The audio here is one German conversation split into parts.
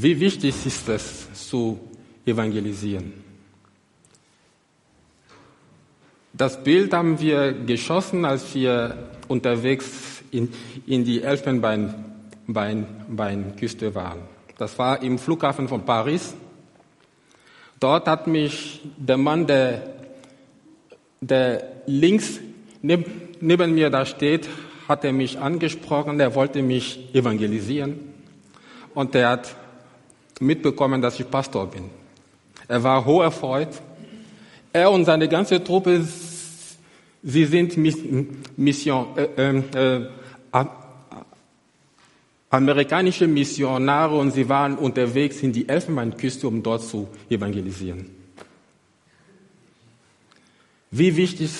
Wie wichtig ist es zu evangelisieren? Das Bild haben wir geschossen, als wir unterwegs in, in die Elfenbeinküste waren. Das war im Flughafen von Paris. Dort hat mich der Mann, der, der links neben, neben mir da steht, hat er mich angesprochen, er wollte mich evangelisieren und er hat mitbekommen, dass ich Pastor bin. Er war hoch erfreut. Er und seine ganze Truppe, sie sind Mission, äh, äh, äh, amerikanische Missionare und sie waren unterwegs in die Elfenbeinküste, um dort zu evangelisieren. Wie wichtig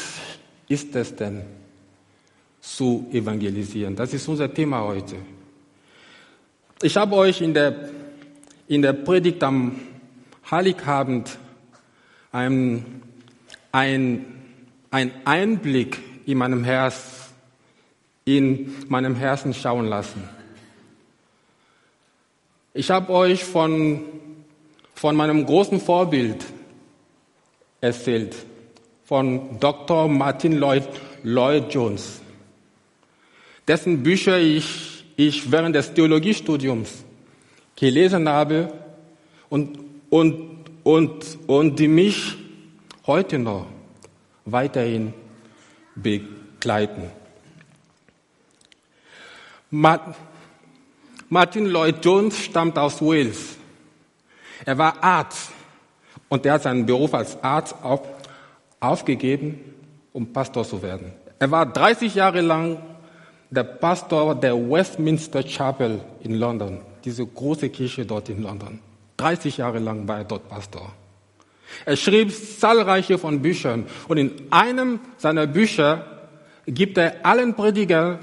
ist es denn, zu evangelisieren? Das ist unser Thema heute. Ich habe euch in der, in der Predigt am Heiligabend ein, ein, ein Einblick in meinem Herz, in meinem Herzen schauen lassen. Ich habe euch von, von meinem großen Vorbild erzählt, von Dr. Martin Lloyd, Lloyd Jones, dessen Bücher ich, ich während des Theologiestudiums gelesen habe und, und, und, und die mich heute noch weiterhin begleiten. Martin Lloyd Jones stammt aus Wales. Er war Arzt und er hat seinen Beruf als Arzt auf, aufgegeben, um Pastor zu werden. Er war 30 Jahre lang der Pastor der Westminster Chapel in London, diese große Kirche dort in London. 30 Jahre lang war er dort Pastor. Er schrieb zahlreiche von Büchern und in einem seiner Bücher gibt er allen Predigern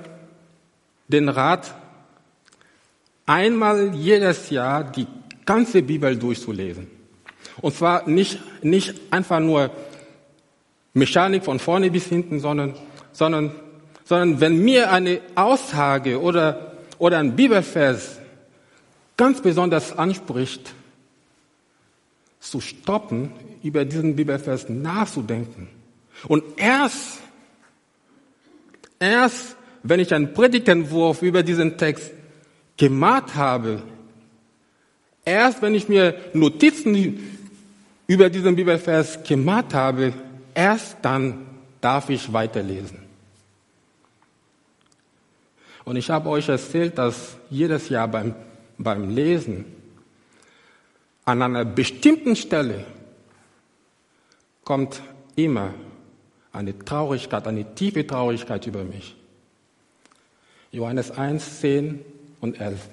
den Rat, einmal jedes Jahr die ganze Bibel durchzulesen. Und zwar nicht, nicht einfach nur Mechanik von vorne bis hinten, sondern, sondern, sondern wenn mir eine Aussage oder, oder ein Bibelvers ganz besonders anspricht, zu stoppen, über diesen Bibelvers nachzudenken. Und erst, erst, wenn ich einen Predigtentwurf über diesen Text gemacht habe, erst wenn ich mir Notizen über diesen Bibelvers gemacht habe, Erst dann darf ich weiterlesen. Und ich habe euch erzählt, dass jedes Jahr beim, beim Lesen an einer bestimmten Stelle kommt immer eine Traurigkeit, eine tiefe Traurigkeit über mich. Johannes 1, 10 und 11.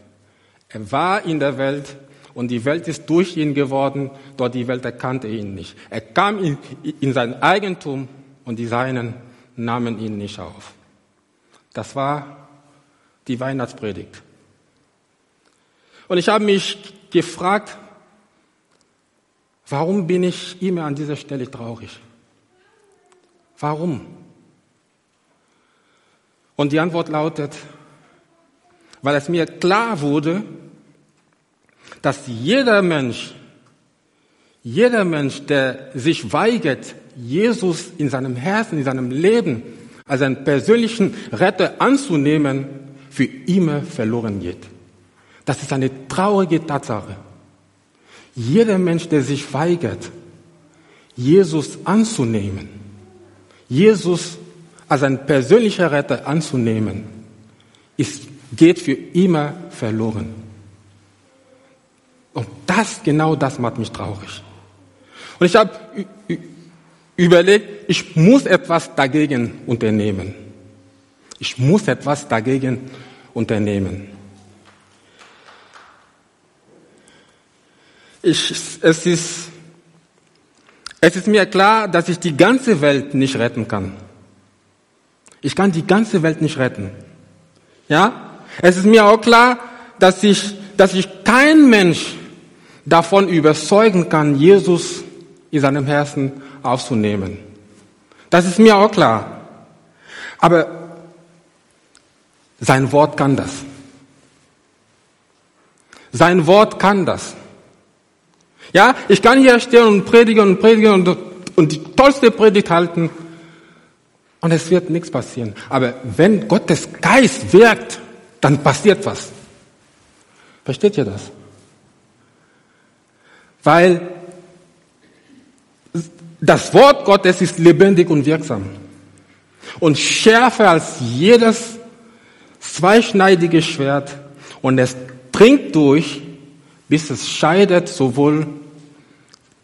Er war in der Welt und die Welt ist durch ihn geworden, doch die Welt erkannte ihn nicht. Er kam in, in sein Eigentum und die Seinen nahmen ihn nicht auf. Das war die Weihnachtspredigt. Und ich habe mich gefragt, warum bin ich immer an dieser Stelle traurig? Warum? Und die Antwort lautet, weil es mir klar wurde, dass jeder Mensch, jeder Mensch, der sich weigert, Jesus in seinem Herzen, in seinem Leben als einen persönlichen Retter anzunehmen, für immer verloren geht. Das ist eine traurige Tatsache. Jeder Mensch, der sich weigert, Jesus anzunehmen, Jesus als ein persönlicher Retter anzunehmen, ist, geht für immer verloren. Und das, genau das macht mich traurig. Und ich habe überlegt, ich muss etwas dagegen unternehmen. Ich muss etwas dagegen unternehmen. Ich, es, ist, es ist mir klar, dass ich die ganze Welt nicht retten kann. Ich kann die ganze Welt nicht retten. Ja? Es ist mir auch klar, dass ich, dass ich kein Mensch davon überzeugen kann, Jesus in seinem Herzen aufzunehmen. Das ist mir auch klar. Aber sein Wort kann das. Sein Wort kann das. Ja, ich kann hier stehen und predigen und predigen und, und die tollste Predigt halten und es wird nichts passieren. Aber wenn Gottes Geist wirkt, dann passiert was. Versteht ihr das? Weil das Wort Gottes ist lebendig und wirksam und schärfer als jedes zweischneidige Schwert und es dringt durch, bis es scheidet sowohl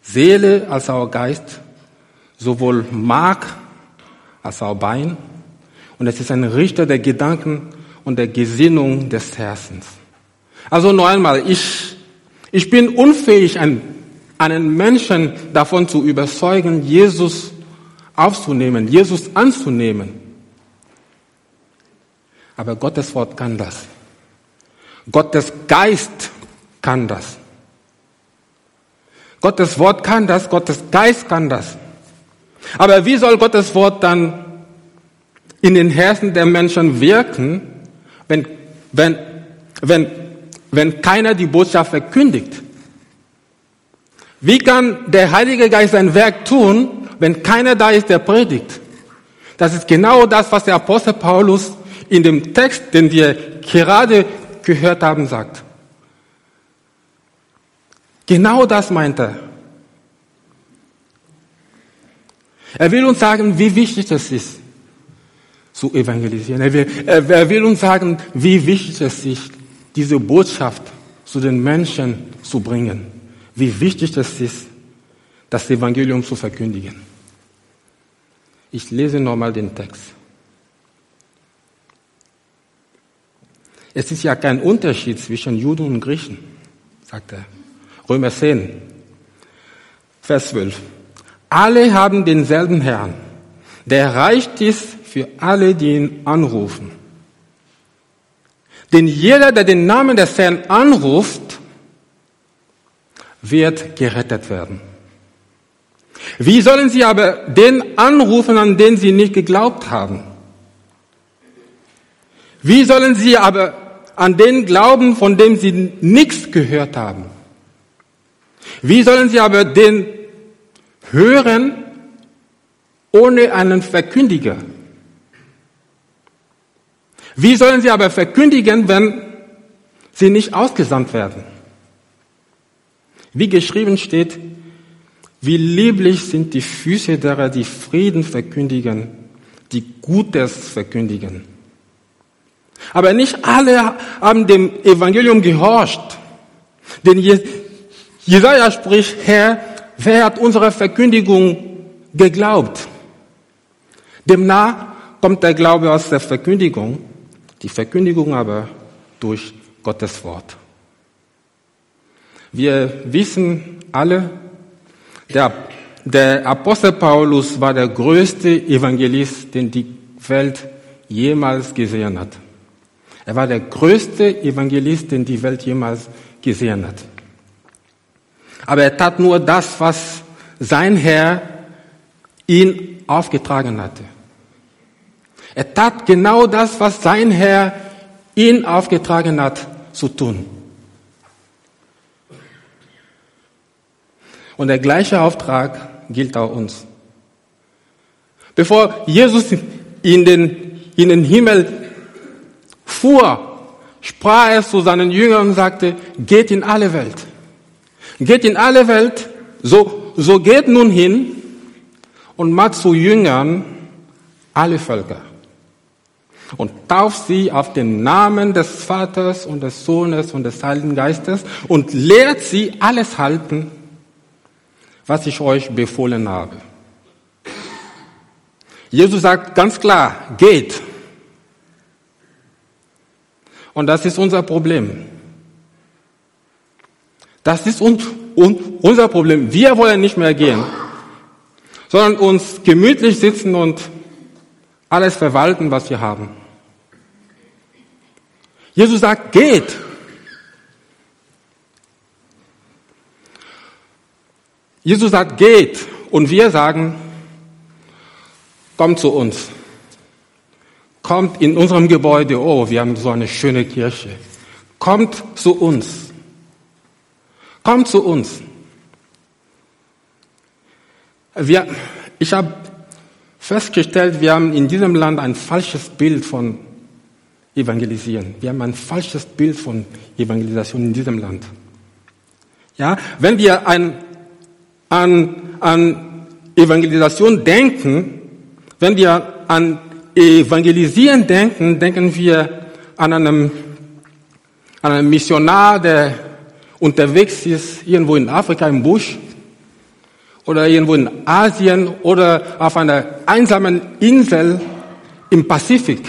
Seele als auch Geist, sowohl Mark als auch Bein. Und es ist ein Richter der Gedanken und der Gesinnung des Herzens. Also noch einmal, ich, ich bin unfähig, einen Menschen davon zu überzeugen, Jesus aufzunehmen, Jesus anzunehmen. Aber Gottes Wort kann das. Gottes Geist kann das. Gottes Wort kann das, Gottes Geist kann das. Aber wie soll Gottes Wort dann in den Herzen der Menschen wirken, wenn, wenn, wenn, wenn keiner die Botschaft verkündigt? Wie kann der Heilige Geist sein Werk tun, wenn keiner da ist, der predigt? Das ist genau das, was der Apostel Paulus in dem Text, den wir gerade gehört haben, sagt. Genau das meint er. Er will uns sagen, wie wichtig es ist, zu evangelisieren. Er will, er will uns sagen, wie wichtig es ist, diese Botschaft zu den Menschen zu bringen. Wie wichtig es ist, das Evangelium zu verkündigen. Ich lese nochmal den Text. Es ist ja kein Unterschied zwischen Juden und Griechen, sagt er. Römer 10, Vers 12. Alle haben denselben Herrn, der reicht ist für alle, die ihn anrufen. Denn jeder, der den Namen des Herrn anruft, wird gerettet werden. Wie sollen sie aber den anrufen, an den sie nicht geglaubt haben? Wie sollen sie aber an den glauben, von dem sie nichts gehört haben? Wie sollen sie aber den hören ohne einen Verkündiger? Wie sollen sie aber verkündigen, wenn sie nicht ausgesandt werden? Wie geschrieben steht, wie lieblich sind die Füße derer, die Frieden verkündigen, die Gutes verkündigen. Aber nicht alle haben dem Evangelium gehorcht. Denn Jesaja spricht, Herr, wer hat unsere Verkündigung geglaubt? Demnach kommt der Glaube aus der Verkündigung, die Verkündigung aber durch Gottes Wort. Wir wissen alle, der, der Apostel Paulus war der größte Evangelist, den die Welt jemals gesehen hat. Er war der größte Evangelist, den die Welt jemals gesehen hat. Aber er tat nur das, was sein Herr ihn aufgetragen hatte. Er tat genau das, was sein Herr ihn aufgetragen hat zu tun. Und der gleiche Auftrag gilt auch uns. Bevor Jesus in den, in den Himmel fuhr, sprach er zu seinen Jüngern und sagte, geht in alle Welt. Geht in alle Welt, so, so geht nun hin und macht zu Jüngern alle Völker und tauft sie auf den Namen des Vaters und des Sohnes und des Heiligen Geistes und lehrt sie alles halten, was ich euch befohlen habe. Jesus sagt ganz klar, geht. Und das ist unser Problem. Das ist unser Problem. Wir wollen nicht mehr gehen, sondern uns gemütlich sitzen und alles verwalten, was wir haben. Jesus sagt, geht. Jesus sagt, geht. Und wir sagen, kommt zu uns. Kommt in unserem Gebäude. Oh, wir haben so eine schöne Kirche. Kommt zu uns. Kommt zu uns. Wir, ich habe festgestellt, wir haben in diesem Land ein falsches Bild von Evangelisieren. Wir haben ein falsches Bild von Evangelisation in diesem Land. Ja, wenn wir an, an, an Evangelisation denken, wenn wir an Evangelisieren denken, denken wir an einem, an einem Missionar, der unterwegs ist, irgendwo in Afrika im Busch oder irgendwo in Asien oder auf einer einsamen Insel im Pazifik.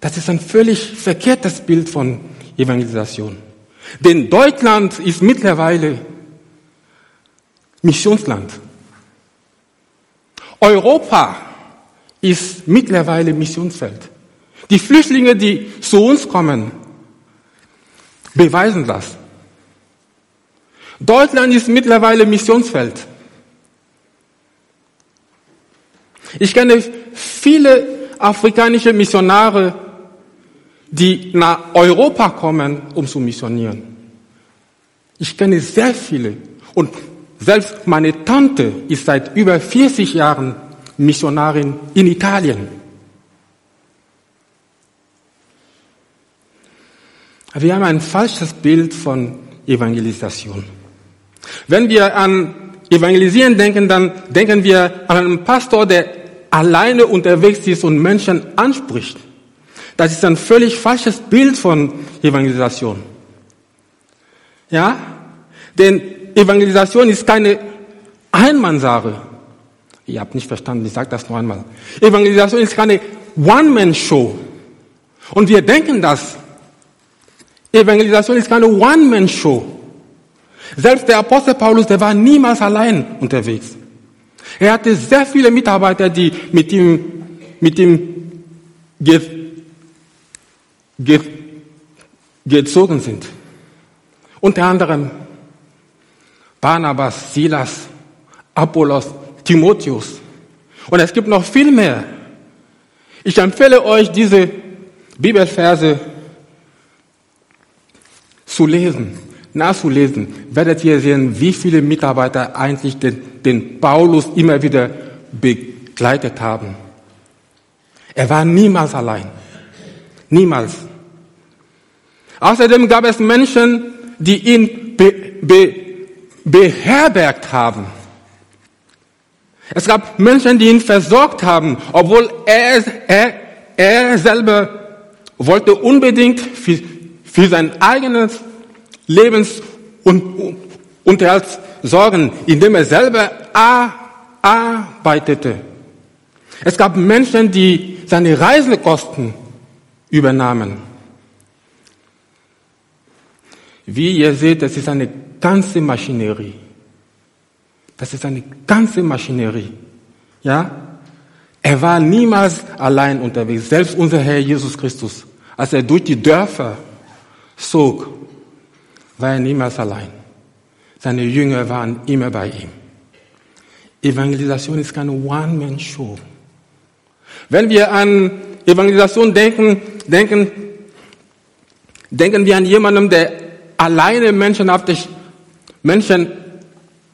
Das ist ein völlig verkehrtes Bild von Evangelisation. Denn Deutschland ist mittlerweile Missionsland. Europa ist mittlerweile Missionsfeld. Die Flüchtlinge, die zu uns kommen, beweisen das. Deutschland ist mittlerweile Missionsfeld. Ich kenne viele afrikanische Missionare, die nach Europa kommen, um zu missionieren. Ich kenne sehr viele. Und selbst meine Tante ist seit über 40 Jahren Missionarin in Italien. Wir haben ein falsches Bild von Evangelisation. Wenn wir an Evangelisieren denken, dann denken wir an einen Pastor, der alleine unterwegs ist und Menschen anspricht. Das ist ein völlig falsches Bild von Evangelisation. Ja? Denn Evangelisation ist keine Einmannsache. Ihr habt nicht verstanden, ich sage das noch einmal. Evangelisation ist keine One-Man-Show. Und wir denken das. Evangelisation ist keine One-Man-Show. Selbst der Apostel Paulus, der war niemals allein unterwegs. Er hatte sehr viele Mitarbeiter, die mit ihm, mit ihm ge, ge, gezogen sind. Unter anderem Barnabas, Silas, Apollos, Timotheus. Und es gibt noch viel mehr. Ich empfehle euch, diese Bibelverse zu lesen, nachzulesen, werdet ihr sehen, wie viele Mitarbeiter eigentlich den, den Paulus immer wieder begleitet haben. Er war niemals allein. Niemals. Außerdem gab es Menschen, die ihn be, be, beherbergt haben. Es gab Menschen, die ihn versorgt haben, obwohl er, er, er selber wollte unbedingt für, für sein eigenes Lebens- und Unterhalt sorgen, indem er selber arbeitete. Es gab Menschen, die seine Reisekosten übernahmen. Wie ihr seht, das ist eine ganze Maschinerie. Das ist eine ganze Maschinerie. Ja? Er war niemals allein unterwegs. Selbst unser Herr Jesus Christus, als er durch die Dörfer zog, war er niemals allein. Seine Jünger waren immer bei ihm. Evangelisation ist keine One-Man-Show. Wenn wir an Evangelisation denken, denken, denken wir an jemanden, der alleine Menschen auf, die, Menschen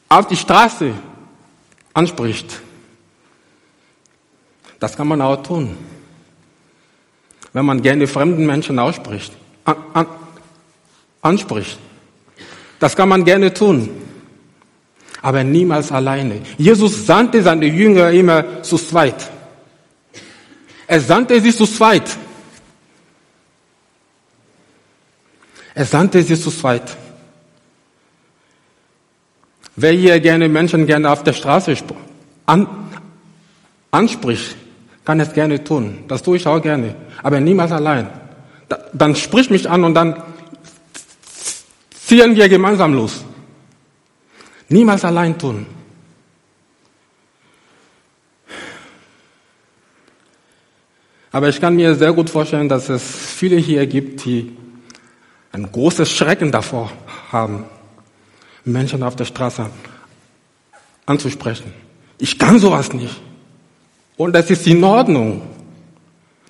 auf die Straße anspricht. Das kann man auch tun, wenn man gerne fremden Menschen ausspricht, an, an, anspricht. Das kann man gerne tun, aber niemals alleine. Jesus sandte seine Jünger immer zu zweit. Er sandte sie zu zweit. Er sandte sie zu zweit. Wer hier gerne Menschen gerne auf der Straße an, anspricht, kann es gerne tun. Das tue ich auch gerne, aber niemals allein. Da, dann sprich mich an und dann ziehen wir gemeinsam los. Niemals allein tun. Aber ich kann mir sehr gut vorstellen, dass es viele hier gibt, die ein großes Schrecken davor haben, Menschen auf der Straße anzusprechen. Ich kann sowas nicht. Und das ist in Ordnung.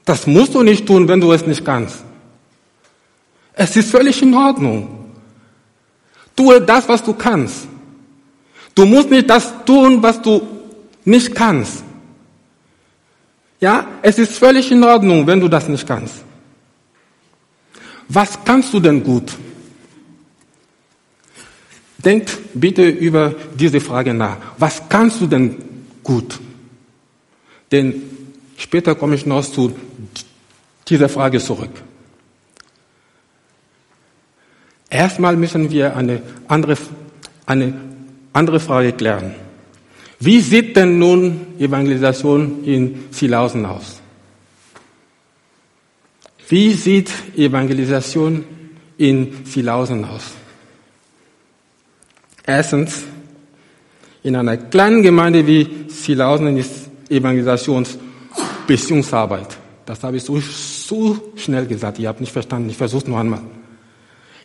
Das musst du nicht tun, wenn du es nicht kannst. Es ist völlig in Ordnung. Tue das, was du kannst. Du musst nicht das tun, was du nicht kannst. Ja, es ist völlig in Ordnung, wenn du das nicht kannst. Was kannst du denn gut? Denkt bitte über diese Frage nach. Was kannst du denn gut? Denn später komme ich noch zu dieser Frage zurück. Erstmal müssen wir eine andere, eine andere Frage klären. Wie sieht denn nun Evangelisation in Silausen aus? Wie sieht Evangelisation in Silausen aus? Erstens, in einer kleinen Gemeinde wie Silausen ist Evangelisationsbeziehungsarbeit. Das habe ich so, so schnell gesagt, ihr habt nicht verstanden, ich versuche es noch einmal.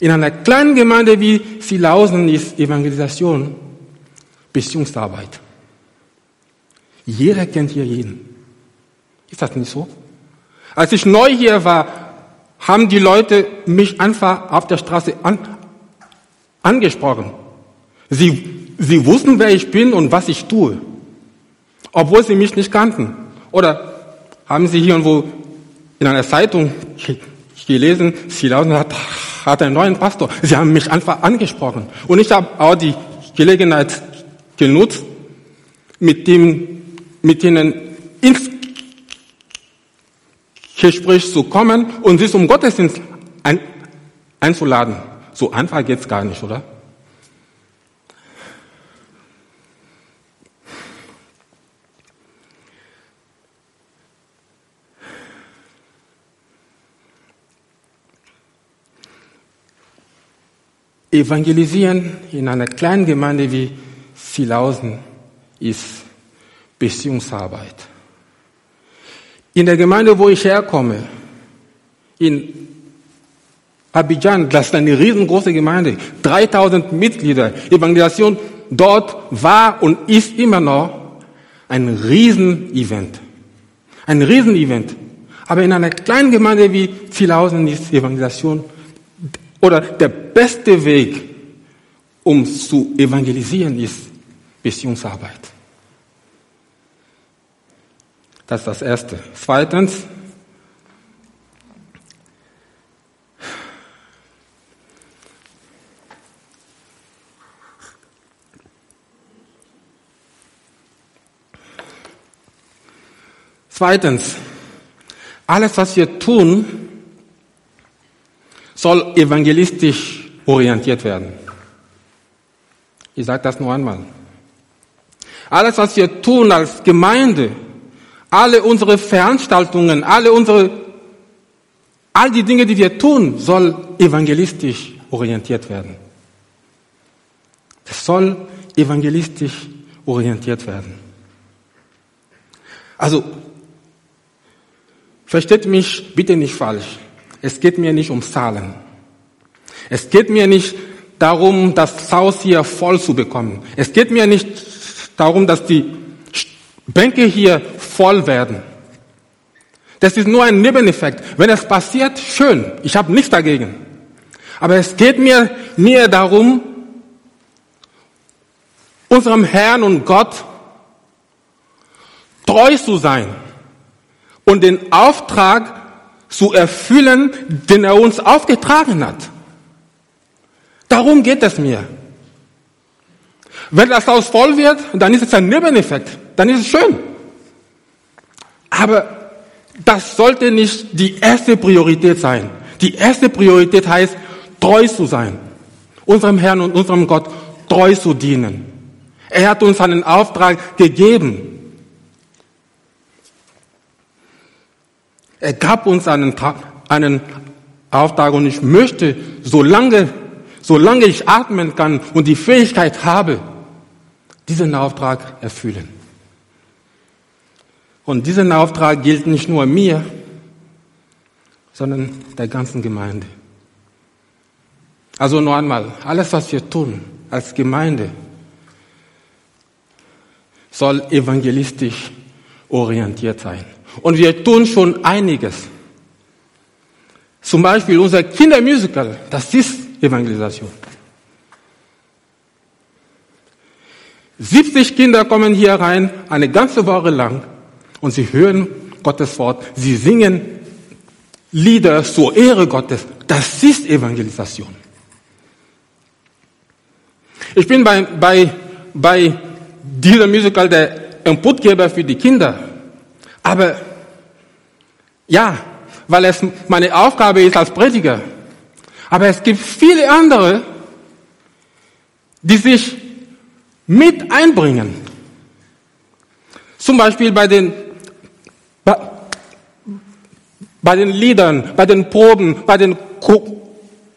In einer kleinen Gemeinde wie Silausen ist Evangelisation Beziehungsarbeit. Jeder kennt hier jeden. Ist das nicht so? Als ich neu hier war, haben die Leute mich einfach auf der Straße an, angesprochen. Sie, sie wussten, wer ich bin und was ich tue, obwohl sie mich nicht kannten. Oder haben sie hier irgendwo in einer Zeitung gelesen, Silausen hat, hat einen neuen Pastor. Sie haben mich einfach angesprochen. Und ich habe auch die Gelegenheit genutzt, mit, dem, mit ihnen ins Gespräch zu kommen und sie zum Gottesdienst ein, einzuladen. So einfach geht's gar nicht, oder? Evangelisieren in einer kleinen Gemeinde wie Silausen ist Beziehungsarbeit. In der Gemeinde, wo ich herkomme, in Abidjan, das ist eine riesengroße Gemeinde, 3000 Mitglieder, Evangelisation dort war und ist immer noch ein Riesenevent. Ein Riesenevent. Aber in einer kleinen Gemeinde wie Zielhausen ist Evangelisation oder der beste Weg, um zu evangelisieren, ist Beziehungsarbeit. Das ist das Erste. Zweitens, Zweitens, alles, was wir tun, soll evangelistisch orientiert werden. Ich sage das nur einmal. Alles, was wir tun als Gemeinde, alle unsere Veranstaltungen, alle unsere, all die Dinge, die wir tun, soll evangelistisch orientiert werden. Es soll evangelistisch orientiert werden. Also, versteht mich bitte nicht falsch. Es geht mir nicht um Zahlen. Es geht mir nicht darum, das Haus hier voll zu bekommen. Es geht mir nicht darum, dass die Bänke hier voll werden. Das ist nur ein Nebeneffekt. Wenn es passiert, schön. Ich habe nichts dagegen. Aber es geht mir mehr darum, unserem Herrn und Gott treu zu sein und den Auftrag zu erfüllen, den er uns aufgetragen hat. Darum geht es mir. Wenn das Haus voll wird, dann ist es ein Nebeneffekt. Dann ist es schön. Aber das sollte nicht die erste Priorität sein. Die erste Priorität heißt, treu zu sein. Unserem Herrn und unserem Gott treu zu dienen. Er hat uns einen Auftrag gegeben. Er gab uns einen, einen Auftrag und ich möchte, solange, solange ich atmen kann und die Fähigkeit habe, diesen Auftrag erfüllen. Und diesen Auftrag gilt nicht nur mir, sondern der ganzen Gemeinde. Also noch einmal, alles, was wir tun als Gemeinde, soll evangelistisch orientiert sein. Und wir tun schon einiges. Zum Beispiel unser Kindermusical, das ist Evangelisation. 70 Kinder kommen hier rein, eine ganze Woche lang, und sie hören Gottes Wort, sie singen Lieder zur Ehre Gottes. Das ist Evangelisation. Ich bin bei, bei, bei diesem Musical der Inputgeber für die Kinder. Aber ja, weil es meine Aufgabe ist als Prediger. Aber es gibt viele andere, die sich mit einbringen. Zum Beispiel bei den, bei, bei den Liedern, bei den Proben, bei den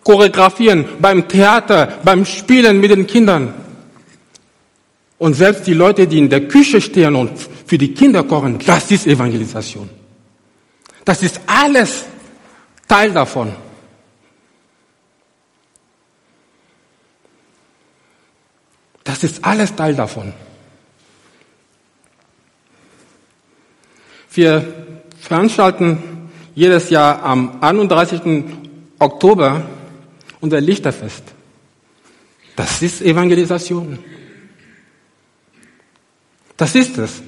Choreografien, beim Theater, beim Spielen mit den Kindern. Und selbst die Leute, die in der Küche stehen und für die Kinder kochen, das ist Evangelisation. Das ist alles Teil davon. Das ist alles Teil davon. Wir veranstalten jedes Jahr am 31. Oktober unser Lichterfest. Das ist Evangelisation. Das ist es.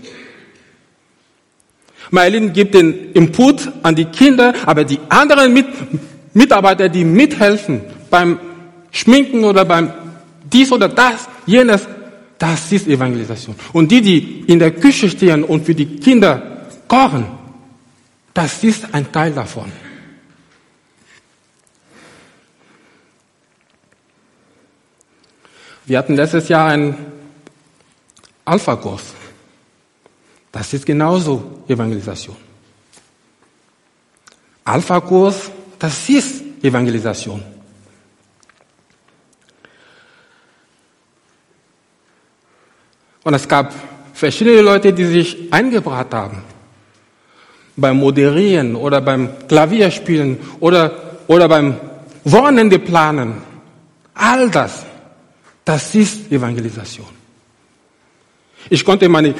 Mailin gibt den Input an die Kinder, aber die anderen Mit Mitarbeiter, die mithelfen beim Schminken oder beim dies oder das, jenes, das ist Evangelisation. Und die, die in der Küche stehen und für die Kinder kochen, das ist ein Teil davon. Wir hatten letztes Jahr einen Alpha-Kurs. Das ist genauso Evangelisation. Alpha-Kurs, das ist Evangelisation. Und es gab verschiedene Leute, die sich eingebracht haben. Beim Moderieren oder beim Klavierspielen oder, oder beim Wochenende planen. All das, das ist Evangelisation. Ich konnte meine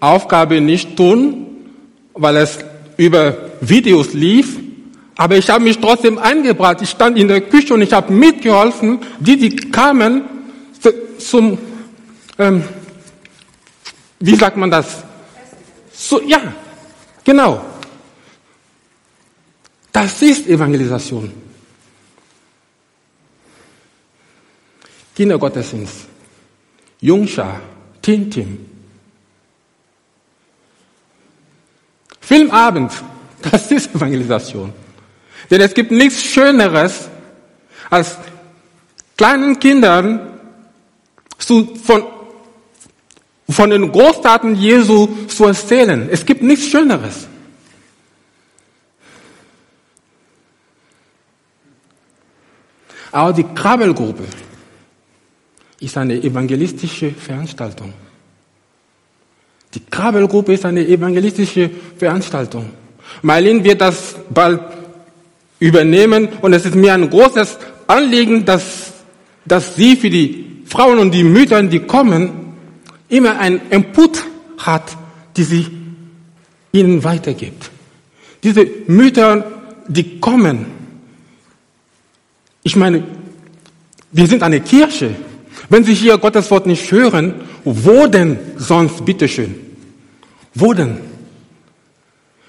Lieblingsaufgabe nicht tun, weil es über Videos lief, aber ich habe mich trotzdem eingebracht. Ich stand in der Küche und ich habe mitgeholfen, die, die kamen zum ähm, wie sagt man das? So, ja, genau. Das ist Evangelisation. Kindergottesdienst, Jungschar, Tintim, Filmabend, das ist Evangelisation. Denn es gibt nichts Schöneres, als kleinen Kindern zu, von, von den Großtaten Jesu zu erzählen. Es gibt nichts Schöneres. Aber die Krabbelgruppe ist eine evangelistische Veranstaltung. Die Krabbelgruppe ist eine evangelistische Veranstaltung. Marlene wird das bald übernehmen und es ist mir ein großes Anliegen, dass, dass sie für die Frauen und die Mütter, die kommen, immer einen Input hat, die sie ihnen weitergibt. Diese Mütter, die kommen. Ich meine, wir sind eine Kirche. Wenn Sie hier Gottes Wort nicht hören, wo denn sonst, bitteschön? Wo denn?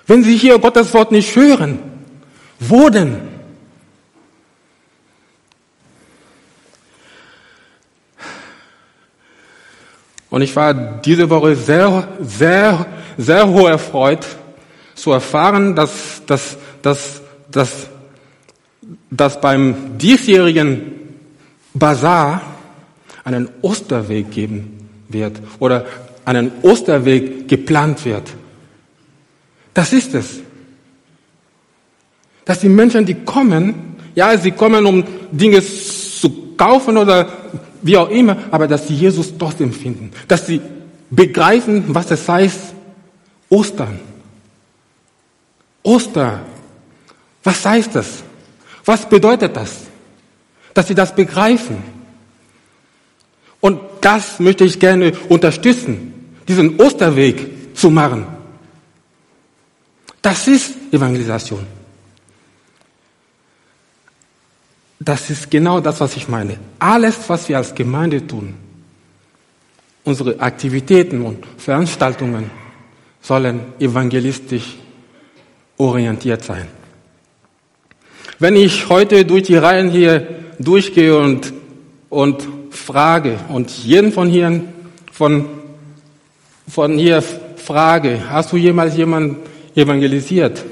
Wenn Sie hier Gottes Wort nicht hören, wo denn? Und ich war diese Woche sehr, sehr, sehr hoch erfreut zu erfahren, dass, dass, dass, dass, dass beim diesjährigen Bazar einen Osterweg geben wird oder einen Osterweg geplant wird. Das ist es. Dass die Menschen, die kommen, ja, sie kommen, um Dinge zu kaufen oder wie auch immer, aber dass sie Jesus trotzdem finden, dass sie begreifen, was es heißt, Ostern. Oster. Was heißt das? Was bedeutet das? Dass sie das begreifen. Und das möchte ich gerne unterstützen, diesen Osterweg zu machen. Das ist Evangelisation. Das ist genau das, was ich meine. Alles, was wir als Gemeinde tun, unsere Aktivitäten und Veranstaltungen sollen evangelistisch orientiert sein. Wenn ich heute durch die Reihen hier durchgehe und, und frage und jeden von hier, von, von hier frage, hast du jemals jemanden evangelisiert?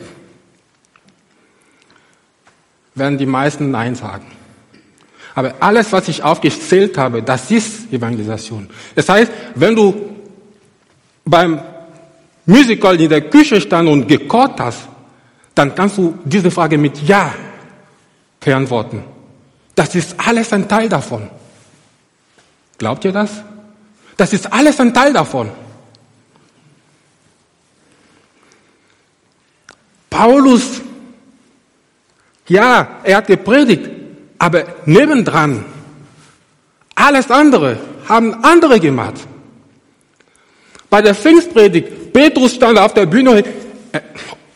Werden die meisten Nein sagen. Aber alles, was ich aufgezählt habe, das ist Evangelisation. Das heißt, wenn du beim Musical in der Küche stand und gekocht hast, dann kannst du diese Frage mit Ja beantworten. Das ist alles ein Teil davon. Glaubt ihr das? Das ist alles ein Teil davon. Paulus, ja, er hat gepredigt, aber nebendran, alles andere haben andere gemacht. Bei der Pfingstpredigt, Petrus stand auf der Bühne, äh,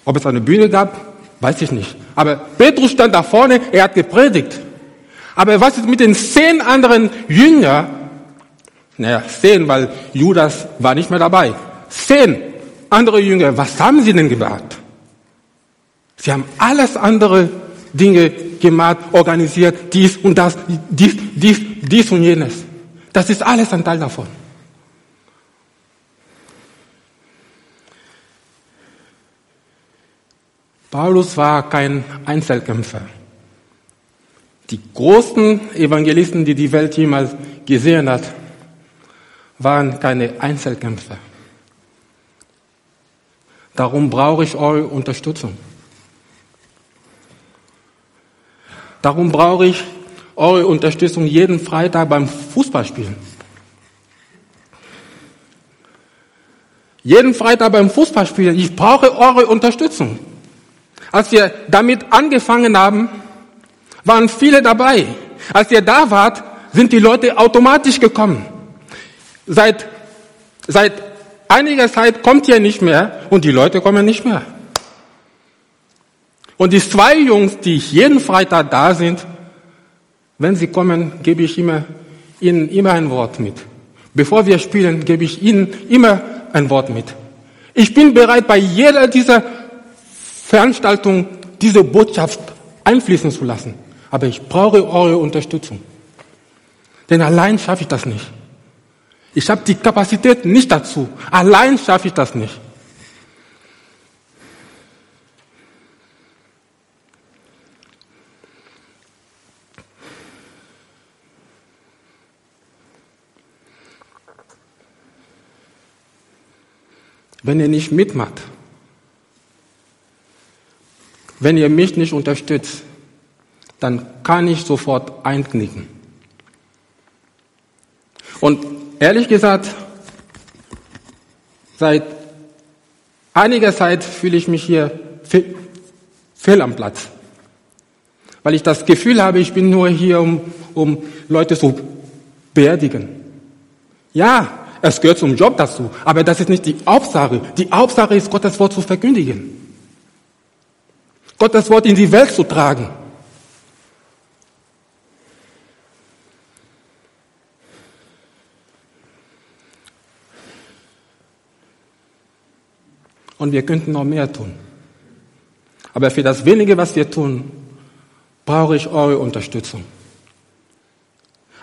ob es eine Bühne gab, weiß ich nicht. Aber Petrus stand da vorne, er hat gepredigt. Aber was ist mit den zehn anderen Jüngern? Naja, zehn, weil Judas war nicht mehr dabei. Zehn andere Jünger, was haben sie denn gemacht? Sie haben alles andere Dinge gemacht, organisiert, dies und das, dies, dies, dies und jenes. Das ist alles ein Teil davon. Paulus war kein Einzelkämpfer. Die großen Evangelisten, die die Welt jemals gesehen hat, waren keine Einzelkämpfer. Darum brauche ich eure Unterstützung. Darum brauche ich eure Unterstützung jeden Freitag beim Fußballspielen. Jeden Freitag beim Fußballspielen. Ich brauche eure Unterstützung. Als wir damit angefangen haben, waren viele dabei. Als ihr da wart, sind die Leute automatisch gekommen. Seit, seit einiger Zeit kommt ihr nicht mehr und die Leute kommen nicht mehr. Und die zwei Jungs, die jeden Freitag da sind, wenn sie kommen, gebe ich immer, ihnen immer ein Wort mit. Bevor wir spielen, gebe ich ihnen immer ein Wort mit. Ich bin bereit, bei jeder dieser Veranstaltungen diese Botschaft einfließen zu lassen. Aber ich brauche eure Unterstützung. Denn allein schaffe ich das nicht. Ich habe die Kapazität nicht dazu. Allein schaffe ich das nicht. Wenn ihr nicht mitmacht, wenn ihr mich nicht unterstützt, dann kann ich sofort einknicken. Und ehrlich gesagt, seit einiger Zeit fühle ich mich hier fehl, fehl am Platz. Weil ich das Gefühl habe, ich bin nur hier, um, um Leute zu beerdigen. Ja, es gehört zum Job dazu. Aber das ist nicht die Hauptsache. Die Hauptsache ist, Gottes Wort zu verkündigen. Gottes Wort in die Welt zu tragen. Und wir könnten noch mehr tun. Aber für das wenige, was wir tun, brauche ich eure Unterstützung.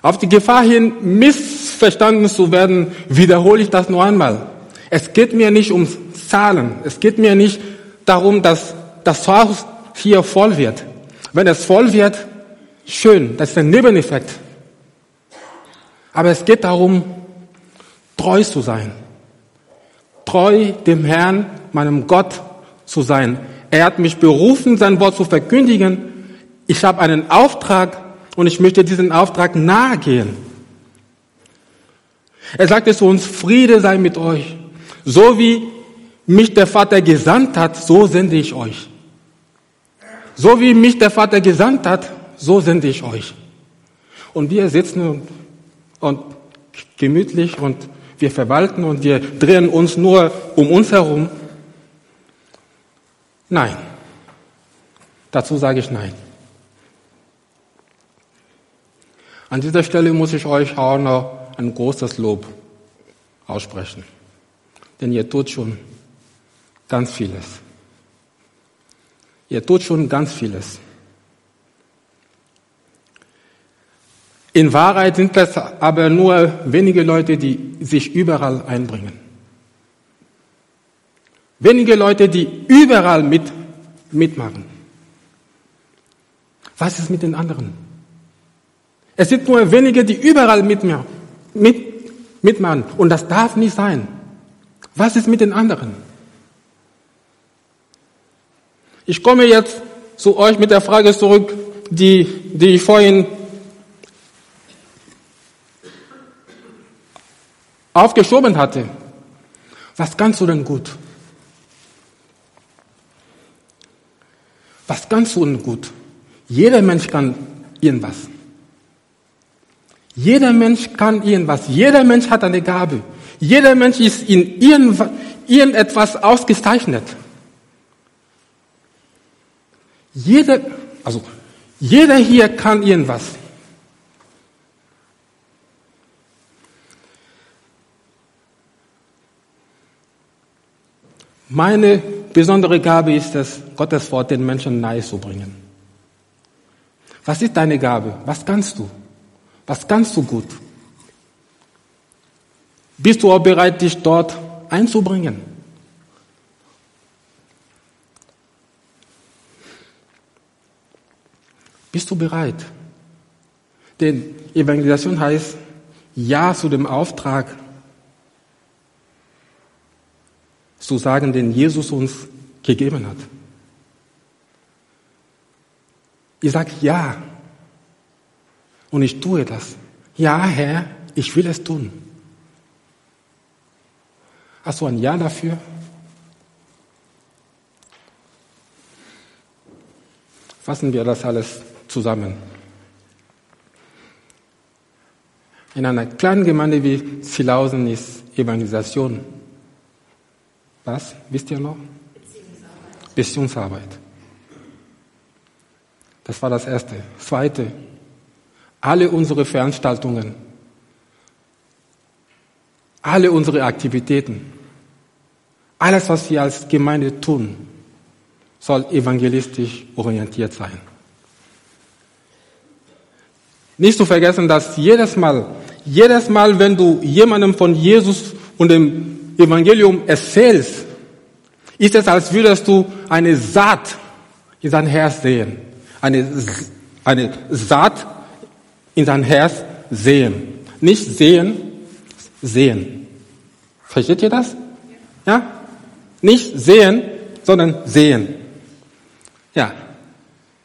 Auf die Gefahr hin, missverstanden zu werden, wiederhole ich das noch einmal. Es geht mir nicht um Zahlen. Es geht mir nicht darum, dass das Haus hier voll wird. Wenn es voll wird, schön, das ist ein Nebeneffekt. Aber es geht darum, treu zu sein. Treu dem Herrn, meinem Gott zu sein. Er hat mich berufen, sein Wort zu verkündigen. Ich habe einen Auftrag und ich möchte diesen Auftrag nahegehen. Er sagte zu uns, Friede sei mit euch. So wie mich der Vater gesandt hat, so sende ich euch. So wie mich der Vater gesandt hat, so sende ich euch. Und wir sitzen und, und gemütlich und wir verwalten und wir drehen uns nur um uns herum. Nein. Dazu sage ich nein. An dieser Stelle muss ich euch auch noch ein großes Lob aussprechen. Denn ihr tut schon ganz vieles. Ihr tut schon ganz vieles. In Wahrheit sind es aber nur wenige Leute, die sich überall einbringen. Wenige Leute, die überall mit, mitmachen. Was ist mit den anderen? Es sind nur wenige, die überall mit mir, mit, mitmachen. Und das darf nicht sein. Was ist mit den anderen? Ich komme jetzt zu euch mit der Frage zurück, die, die ich vorhin aufgeschoben hatte. Was kannst du denn gut? Was kannst du denn gut? Jeder Mensch kann irgendwas. Jeder Mensch kann irgendwas. Jeder Mensch hat eine Gabe. Jeder Mensch ist in irgendetwas ausgezeichnet. Jeder, also, jeder hier kann irgendwas. Meine besondere Gabe ist es, Gottes Wort den Menschen nahe zu bringen. Was ist deine Gabe? Was kannst du? Was kannst du gut? Bist du auch bereit, dich dort einzubringen? Bist du bereit? Denn Evangelisation heißt Ja zu dem Auftrag, zu sagen, den Jesus uns gegeben hat. Ich sage ja. Und ich tue das. Ja, Herr, ich will es tun. Hast du ein Ja dafür? Fassen wir das alles zusammen. In einer kleinen Gemeinde wie Zilausen ist Evangelisation was? Wisst ihr noch? Beziehungsarbeit. Das war das Erste. Zweite, alle unsere Veranstaltungen, alle unsere Aktivitäten, alles, was wir als Gemeinde tun, soll evangelistisch orientiert sein. Nicht zu vergessen, dass jedes Mal, jedes Mal, wenn du jemandem von Jesus und dem Evangelium erzählst, ist es, als würdest du eine Saat in sein Herz sehen. Eine, eine Saat in sein Herz sehen. Nicht sehen, sehen. Versteht ihr das? Ja? Nicht sehen, sondern sehen. Ja.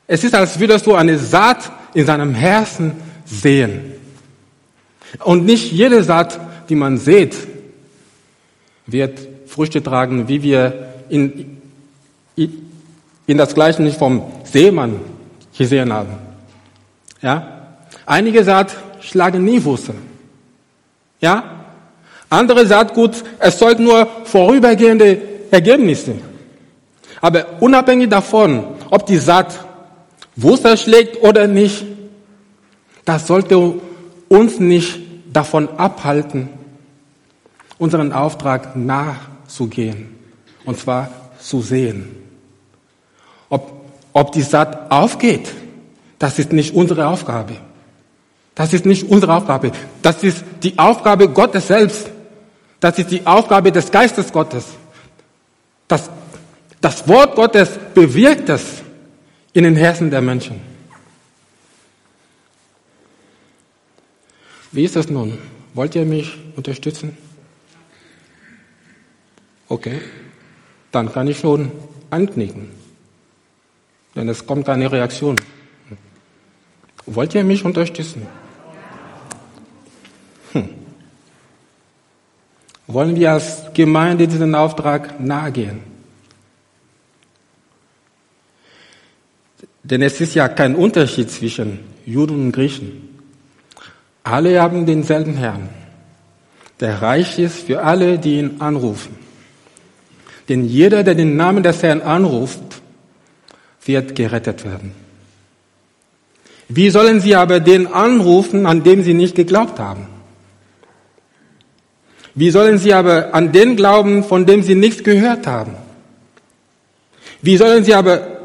Es ist, als würdest du eine Saat in seinem Herzen sehen. Und nicht jede Saat, die man sieht, wird Früchte tragen, wie wir in, in das Gleichnis vom Seemann gesehen haben. Ja? Einige Saat schlagen nie Wurzeln. Ja? Andere Saatgut erzeugt nur vorübergehende Ergebnisse. Aber unabhängig davon, ob die Saat Wurzel schlägt oder nicht, das sollte uns nicht davon abhalten, unseren Auftrag nachzugehen. Und zwar zu sehen. Ob, ob die Saat aufgeht, das ist nicht unsere Aufgabe. Das ist nicht unsere Aufgabe. Das ist die Aufgabe Gottes selbst. Das ist die Aufgabe des Geistes Gottes. Das, das Wort Gottes bewirkt es in den Herzen der Menschen. Wie ist es nun? Wollt ihr mich unterstützen? Okay, dann kann ich schon anknicken. Denn es kommt keine Reaktion. Wollt ihr mich unterstützen? Hm. Wollen wir als Gemeinde diesen Auftrag nahegehen? Denn es ist ja kein Unterschied zwischen Juden und Griechen. Alle haben denselben Herrn, der reich ist für alle, die ihn anrufen. Denn jeder, der den Namen des Herrn anruft, wird gerettet werden. Wie sollen sie aber den anrufen, an dem sie nicht geglaubt haben? Wie sollen sie aber an den glauben, von dem sie nichts gehört haben? Wie sollen sie aber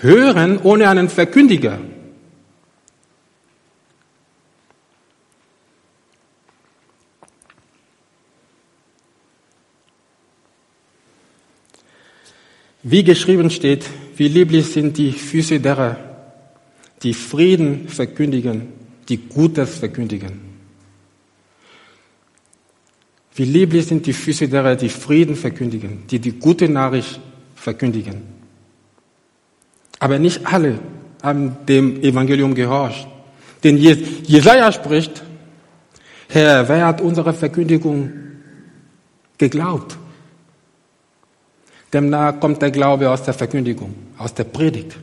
hören ohne einen Verkündiger? Wie geschrieben steht, wie lieblich sind die Füße derer, die Frieden verkündigen, die Gutes verkündigen. Wie lieblich sind die Füße derer, die Frieden verkündigen, die die gute Nachricht verkündigen. Aber nicht alle haben dem Evangelium gehorcht. Denn Jesaja spricht, Herr, wer hat unsere Verkündigung geglaubt? Demnach kommt der Glaube aus der Verkündigung, aus der Predigt.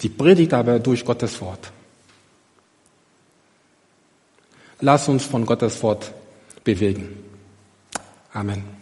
Die Predigt aber durch Gottes Wort. Lass uns von Gottes Wort bewegen. Amen.